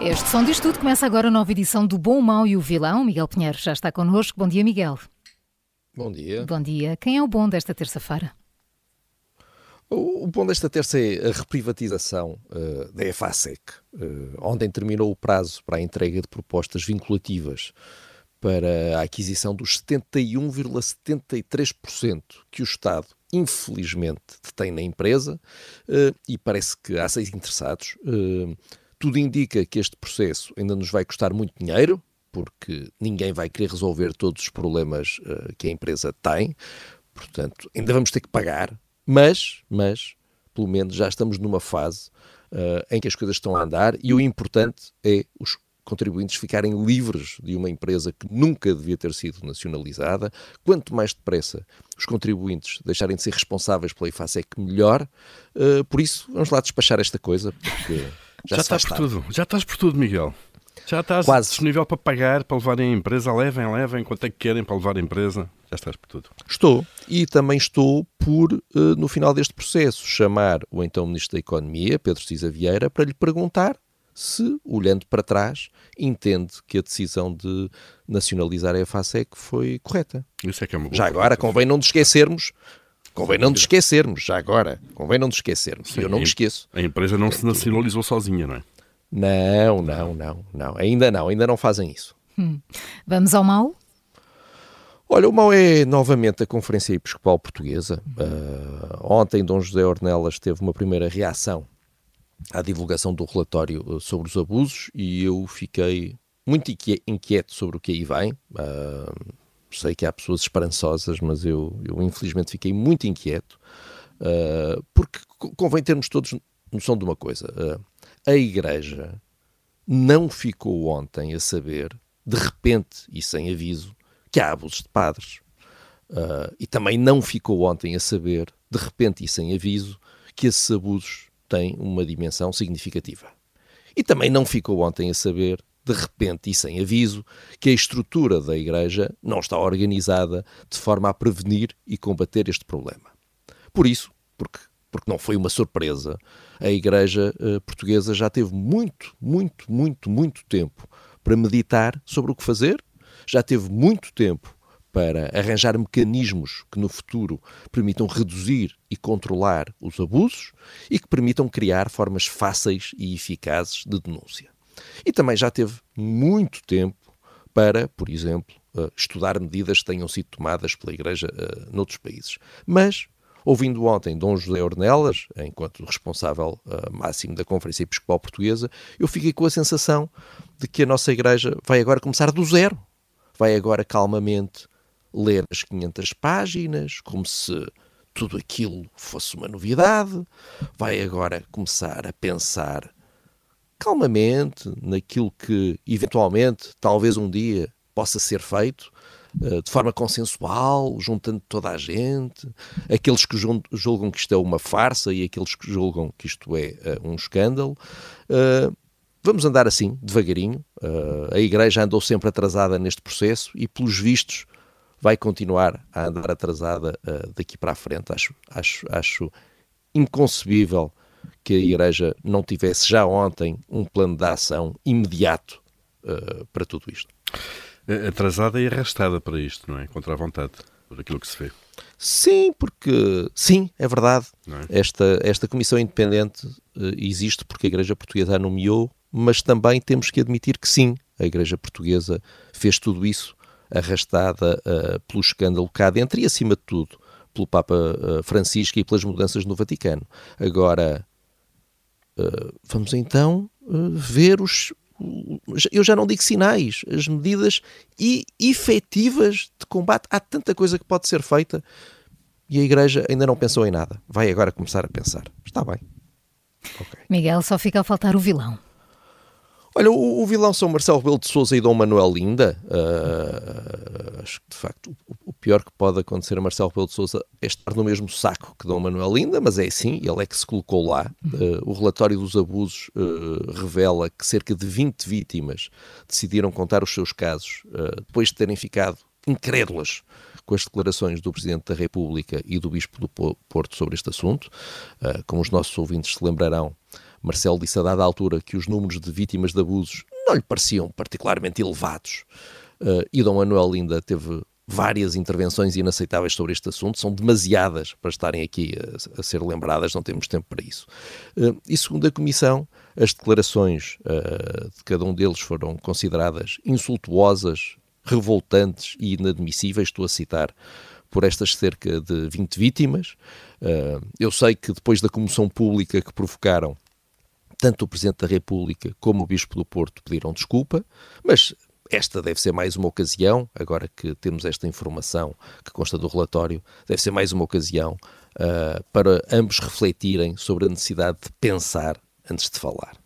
Este som diz tudo. Começa agora a nova edição do Bom, o Mau e o Vilão. Miguel Pinheiro já está connosco. Bom dia, Miguel. Bom dia. Bom dia. Quem é o bom desta terça-feira? O, bom desta terça é a reprivatização uh, da EFASEC. Uh, ontem terminou o prazo para a entrega de propostas vinculativas para a aquisição dos 71,73% que o Estado, infelizmente, detém na empresa uh, e parece que há seis interessados. Uh, tudo indica que este processo ainda nos vai custar muito dinheiro, porque ninguém vai querer resolver todos os problemas uh, que a empresa tem. Portanto, ainda vamos ter que pagar, mas, mas pelo menos já estamos numa fase uh, em que as coisas estão a andar e o importante é os contribuintes ficarem livres de uma empresa que nunca devia ter sido nacionalizada. Quanto mais depressa os contribuintes deixarem de ser responsáveis pela IFASEC, melhor. Uh, por isso, vamos lá despachar esta coisa, porque já, já estás por tudo, já estás por tudo, Miguel. Já estás Quase. disponível para pagar, para levarem a empresa, levem, levem, quanto é que querem para levar a empresa, já estás por tudo. Estou, e também estou por, uh, no final deste processo, chamar o então Ministro da Economia, Pedro Cisa Vieira, para lhe perguntar se, olhando para trás, entende que a decisão de nacionalizar a EFASEC foi correta. Isso é que é uma boa Já agora, convém não nos esquecermos Convém não nos esquecermos, já agora. Convém não nos esquecermos. Sim, Eu não me esqueço. A empresa não se nacionalizou sozinha, não é? Não, não, não, não. Ainda não, ainda não fazem isso. Hum. Vamos ao mal? Olha, o mal é novamente a Conferência Episcopal Portuguesa. Uh, ontem, Dom José Ornelas teve uma primeira reação à divulgação do relatório ah, sobre os abusos e eu fiquei muito inquieto sobre o que aí vem. Uh, sei que há pessoas esperançosas, mas eu, eu infelizmente fiquei muito inquieto, uh, porque convém termos todos noção de uma coisa: uh, a Igreja não ficou ontem a saber, de repente e sem aviso, que há abusos de padres. Uh, e também não ficou ontem a saber, de repente e sem aviso, que esses abusos têm uma dimensão significativa. E também não ficou ontem a saber de repente e sem aviso, que a estrutura da Igreja não está organizada de forma a prevenir e combater este problema. Por isso, porque, porque não foi uma surpresa, a Igreja uh, portuguesa já teve muito, muito, muito, muito tempo para meditar sobre o que fazer, já teve muito tempo para arranjar mecanismos que no futuro permitam reduzir e controlar os abusos e que permitam criar formas fáceis e eficazes de denúncia. E também já teve muito tempo para, por exemplo, eh, estudar medidas que tenham sido tomadas pela Igreja uh, noutros países. Mas, ouvindo ontem Dom José Ornelas, enquanto responsável uh, máximo da Conferência Episcopal Portuguesa, eu fiquei com a sensação de que a nossa Igreja vai agora começar do zero. Vai agora calmamente ler as 500 páginas, como se tudo aquilo fosse uma novidade. Vai agora começar a pensar calmamente naquilo que eventualmente, talvez um dia, possa ser feito, eh, de forma consensual, juntando toda a gente, aqueles que julgam que isto é uma farsa e aqueles que julgam que isto é eh, um escândalo. Eh, vamos andar assim, devagarinho. A Igreja andou sempre atrasada neste processo e, pelos vistos, vai continuar a andar atrasada daqui para a frente. Acho, acho, acho inconcebível que a Igreja não tivesse já ontem um plano de ação imediato uh, para tudo isto. Atrasada e arrastada para isto, não é? Contra a vontade, por aquilo que se vê. Sim, porque sim, é verdade. É? Esta, esta comissão independente uh, existe porque a Igreja Portuguesa a nomeou, mas também temos que admitir que sim, a Igreja Portuguesa fez tudo isso arrastada uh, pelo escândalo cá dentro e, acima de tudo, pelo Papa Francisco e pelas mudanças no Vaticano. Agora, uh, vamos então uh, ver os. Eu já não digo sinais, as medidas e efetivas de combate. Há tanta coisa que pode ser feita. E a Igreja ainda não pensou em nada. Vai agora começar a pensar. Está bem. Okay. Miguel, só fica a faltar o vilão. Olha, o, o, vilão são Marcelo Rebelo de Sousa e Dom Manuel Linda. Uh, acho que, de facto, o, o, pior que pode acontecer a Marcelo Rebelo de Sousa é estar no mesmo saco que Dom Manuel Linda, mas é assim, ele é que se colocou lá. Uh, o relatório dos abusos uh, revela que cerca de 20 vítimas decidiram contar os seus casos depois de terem ficado incrédulas com as declarações do Presidente da República e do Bispo do Porto sobre este assunto. como os nossos ouvintes se lembrarão, Marcelo disse a dada altura que os números de vítimas de abusos não lhe pareciam particularmente elevados. Uh, e Dom Manuel ainda teve várias intervenções inaceitáveis sobre este assunto, são demasiadas para estarem aqui a, a ser lembradas, não temos tempo para isso. Uh, e segundo a Comissão, as declarações uh, de cada um deles foram consideradas insultuosas, revoltantes e inadmissíveis, estou a citar, por estas cerca de 20 vítimas. Eu sei que depois da comoção pública que provocaram, tanto o Presidente da República como o Bispo do Porto pediram desculpa, mas esta deve ser mais uma ocasião, agora que temos esta informação que consta do relatório, deve ser mais uma ocasião uh, para ambos refletirem sobre a necessidade de pensar antes de falar.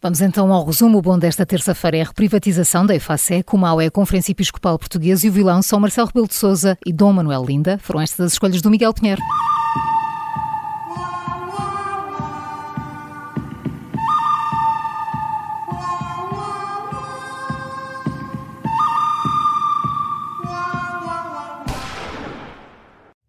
Vamos então ao resumo. O bom desta terça-feira é a reprivatização da EFASEC, o mau é a Conferência Episcopal Portuguesa e o vilão são Marcelo Rebelo de Sousa e Dom Manuel Linda. Foram estas as escolhas do Miguel Pinheiro.